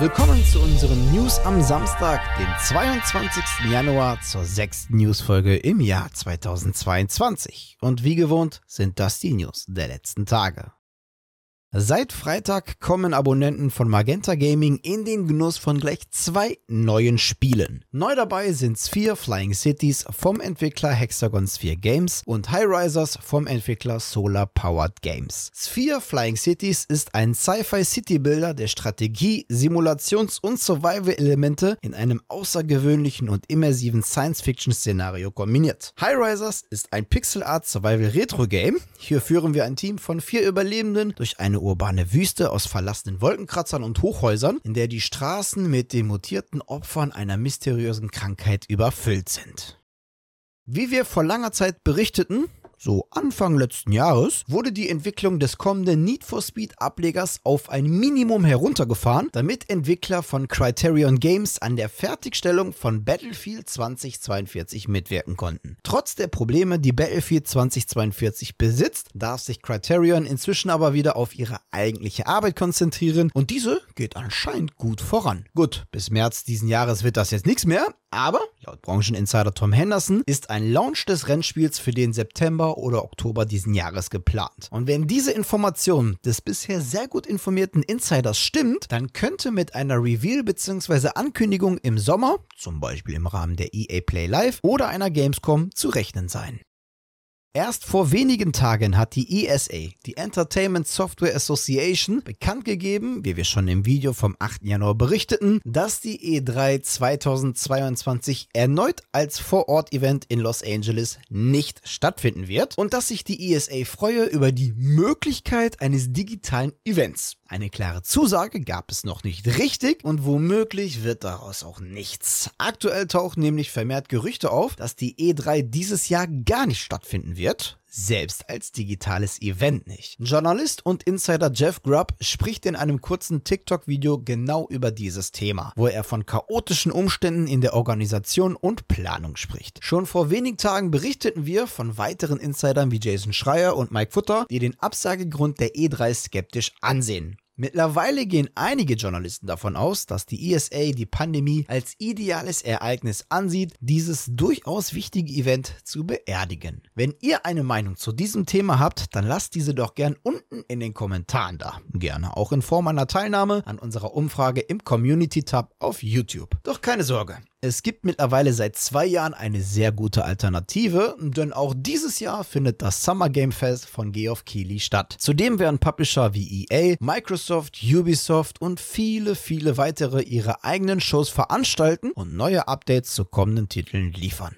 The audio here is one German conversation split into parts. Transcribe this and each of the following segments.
Willkommen zu unseren News am Samstag, den 22. Januar zur sechsten Newsfolge im Jahr 2022. Und wie gewohnt sind das die News der letzten Tage. Seit Freitag kommen Abonnenten von Magenta Gaming in den Genuss von gleich zwei neuen Spielen. Neu dabei sind Sphere Flying Cities vom Entwickler Hexagon Sphere Games und High Risers vom Entwickler Solar Powered Games. Sphere Flying Cities ist ein Sci-Fi City Builder, der Strategie, Simulations- und Survival-Elemente in einem außergewöhnlichen und immersiven Science-Fiction-Szenario kombiniert. High Risers ist ein Pixel Art Survival Retro Game. Hier führen wir ein Team von vier Überlebenden durch eine eine urbane Wüste aus verlassenen Wolkenkratzern und Hochhäusern, in der die Straßen mit den mutierten Opfern einer mysteriösen Krankheit überfüllt sind. Wie wir vor langer Zeit berichteten, so Anfang letzten Jahres, wurde die Entwicklung des kommenden Need for Speed Ablegers auf ein Minimum heruntergefahren, damit Entwickler von Criterion Games an der Fertigstellung von Battlefield 2042 mitwirken konnten. Trotz der Probleme, die Battlefield 2042 besitzt, darf sich Criterion inzwischen aber wieder auf ihre eigentliche Arbeit konzentrieren und diese geht anscheinend gut voran. Gut, bis März diesen Jahres wird das jetzt nichts mehr, aber laut Brancheninsider Tom Henderson ist ein Launch des Rennspiels für den September oder Oktober diesen Jahres geplant. Und wenn diese Information des bisher sehr gut informierten Insiders stimmt, dann könnte mit einer Reveal bzw. Ankündigung im Sommer, zum Beispiel im Rahmen der EA Play Live oder einer Gamescom, zu rechnen sein. Erst vor wenigen Tagen hat die ESA, die Entertainment Software Association, bekannt gegeben, wie wir schon im Video vom 8. Januar berichteten, dass die E3 2022 erneut als Vorort-Event in Los Angeles nicht stattfinden wird und dass sich die ESA freue über die Möglichkeit eines digitalen Events. Eine klare Zusage gab es noch nicht richtig und womöglich wird daraus auch nichts. Aktuell tauchen nämlich vermehrt Gerüchte auf, dass die E3 dieses Jahr gar nicht stattfinden wird selbst als digitales Event nicht. Journalist und Insider Jeff Grubb spricht in einem kurzen TikTok-Video genau über dieses Thema, wo er von chaotischen Umständen in der Organisation und Planung spricht. Schon vor wenigen Tagen berichteten wir von weiteren Insidern wie Jason Schreier und Mike Futter, die den Absagegrund der E3 skeptisch ansehen. Mittlerweile gehen einige Journalisten davon aus, dass die ESA die Pandemie als ideales Ereignis ansieht, dieses durchaus wichtige Event zu beerdigen. Wenn ihr eine Meinung zu diesem Thema habt, dann lasst diese doch gern unten in den Kommentaren da. Gerne auch in Form einer Teilnahme an unserer Umfrage im Community-Tab auf YouTube. Doch keine Sorge, es gibt mittlerweile seit zwei Jahren eine sehr gute Alternative, denn auch dieses Jahr findet das Summer Game Fest von Geoff Keighley statt. Zudem werden Publisher wie EA, Microsoft, Ubisoft und viele, viele weitere ihre eigenen Shows veranstalten und neue Updates zu kommenden Titeln liefern.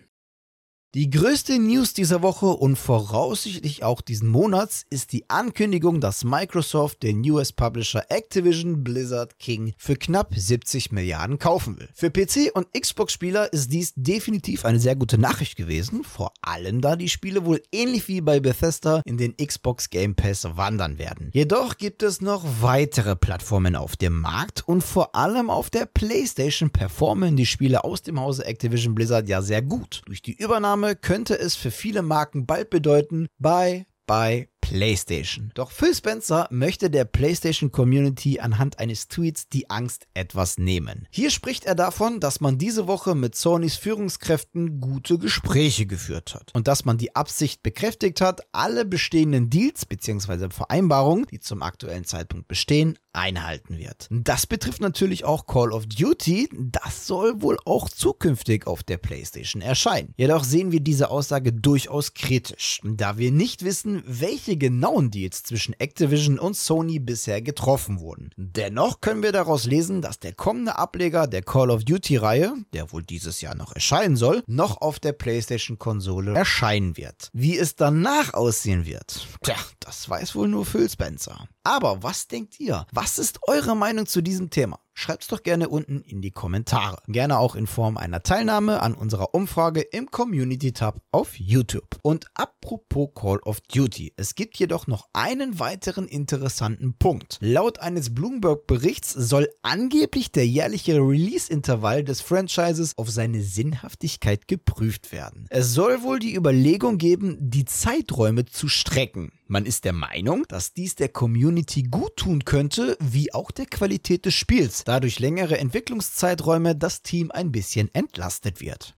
Die größte News dieser Woche und voraussichtlich auch diesen Monats ist die Ankündigung, dass Microsoft den US-Publisher Activision Blizzard King für knapp 70 Milliarden kaufen will. Für PC- und Xbox-Spieler ist dies definitiv eine sehr gute Nachricht gewesen, vor allem da die Spiele wohl ähnlich wie bei Bethesda in den Xbox Game Pass wandern werden. Jedoch gibt es noch weitere Plattformen auf dem Markt und vor allem auf der PlayStation performen die Spiele aus dem Hause Activision Blizzard ja sehr gut. Durch die Übernahme Name könnte es für viele Marken bald bedeuten, bye bye PlayStation. Doch Phil Spencer möchte der PlayStation Community anhand eines Tweets die Angst etwas nehmen. Hier spricht er davon, dass man diese Woche mit Sonys Führungskräften gute Gespräche geführt hat und dass man die Absicht bekräftigt hat, alle bestehenden Deals bzw. Vereinbarungen, die zum aktuellen Zeitpunkt bestehen, einhalten wird. Das betrifft natürlich auch Call of Duty, das soll wohl auch zukünftig auf der PlayStation erscheinen. Jedoch sehen wir diese Aussage durchaus kritisch, da wir nicht wissen, welche genauen Deals zwischen Activision und Sony bisher getroffen wurden. Dennoch können wir daraus lesen, dass der kommende Ableger der Call of Duty-Reihe, der wohl dieses Jahr noch erscheinen soll, noch auf der PlayStation-Konsole erscheinen wird. Wie es danach aussehen wird, tja, das weiß wohl nur Phil Spencer. Aber was denkt ihr? Was ist eure Meinung zu diesem Thema? Schreibt's doch gerne unten in die Kommentare. Gerne auch in Form einer Teilnahme an unserer Umfrage im Community-Tab auf YouTube. Und apropos Call of Duty, es gibt jedoch noch einen weiteren interessanten Punkt. Laut eines Bloomberg-Berichts soll angeblich der jährliche Release-Intervall des Franchises auf seine Sinnhaftigkeit geprüft werden. Es soll wohl die Überlegung geben, die Zeiträume zu strecken. Man ist der Meinung, dass dies der Community gut tun könnte, wie auch der Qualität des Spiels. Dadurch längere Entwicklungszeiträume das Team ein bisschen entlastet wird.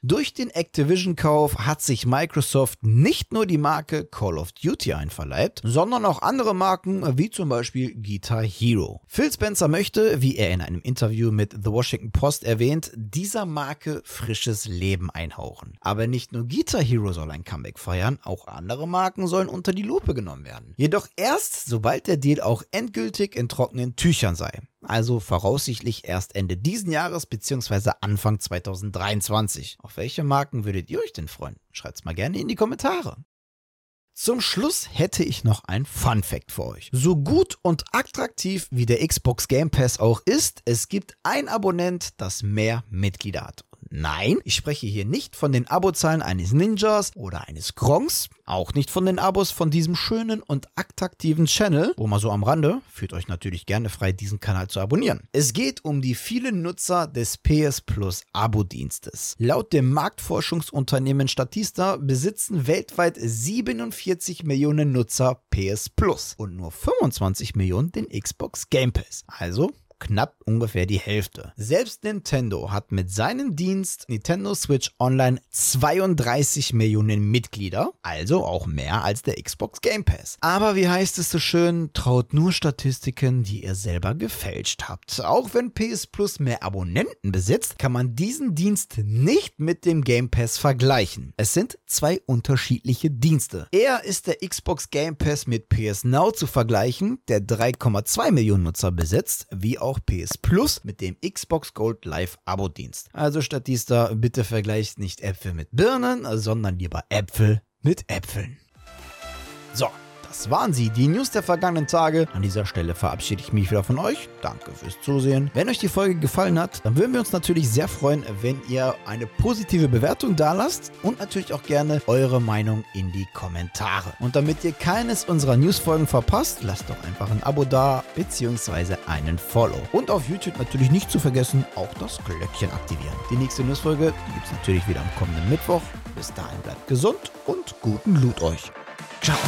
Durch den Activision-Kauf hat sich Microsoft nicht nur die Marke Call of Duty einverleibt, sondern auch andere Marken wie zum Beispiel Guitar Hero. Phil Spencer möchte, wie er in einem Interview mit The Washington Post erwähnt, dieser Marke frisches Leben einhauchen. Aber nicht nur Guitar Hero soll ein Comeback feiern, auch andere Marken sollen unter die Lupe genommen werden. Jedoch erst, sobald der Deal auch endgültig in trockenen Tüchern sei also voraussichtlich erst Ende diesen Jahres bzw. Anfang 2023. Auf welche Marken würdet ihr euch denn freuen? Schreibt's mal gerne in die Kommentare. Zum Schluss hätte ich noch ein Fun Fact für euch. So gut und attraktiv wie der Xbox Game Pass auch ist, es gibt ein Abonnent, das mehr Mitglieder hat. Nein, ich spreche hier nicht von den Abozahlen eines Ninjas oder eines Gronks, auch nicht von den Abos von diesem schönen und attraktiven Channel, wo man so am Rande, fühlt euch natürlich gerne frei, diesen Kanal zu abonnieren. Es geht um die vielen Nutzer des PS Plus Abo-Dienstes. Laut dem Marktforschungsunternehmen Statista besitzen weltweit 47 Millionen Nutzer PS Plus und nur 25 Millionen den Xbox Game Pass. Also knapp ungefähr die Hälfte. Selbst Nintendo hat mit seinem Dienst Nintendo Switch Online 32 Millionen Mitglieder, also auch mehr als der Xbox Game Pass. Aber wie heißt es so schön, traut nur Statistiken, die ihr selber gefälscht habt. Auch wenn PS Plus mehr Abonnenten besitzt, kann man diesen Dienst nicht mit dem Game Pass vergleichen. Es sind zwei unterschiedliche Dienste. Eher ist der Xbox Game Pass mit PS Now zu vergleichen, der 3,2 Millionen Nutzer besitzt, wie auch auch PS Plus mit dem Xbox Gold Live Abo-Dienst. Also statt da, bitte vergleicht nicht Äpfel mit Birnen, sondern lieber Äpfel mit Äpfeln. Das waren sie, die News der vergangenen Tage. An dieser Stelle verabschiede ich mich wieder von euch. Danke fürs Zusehen. Wenn euch die Folge gefallen hat, dann würden wir uns natürlich sehr freuen, wenn ihr eine positive Bewertung da lasst und natürlich auch gerne eure Meinung in die Kommentare. Und damit ihr keines unserer Newsfolgen verpasst, lasst doch einfach ein Abo da bzw. einen Follow. Und auf YouTube natürlich nicht zu vergessen, auch das Glöckchen aktivieren. Die nächste Newsfolge gibt es natürlich wieder am kommenden Mittwoch. Bis dahin bleibt gesund und guten Loot euch. Ciao.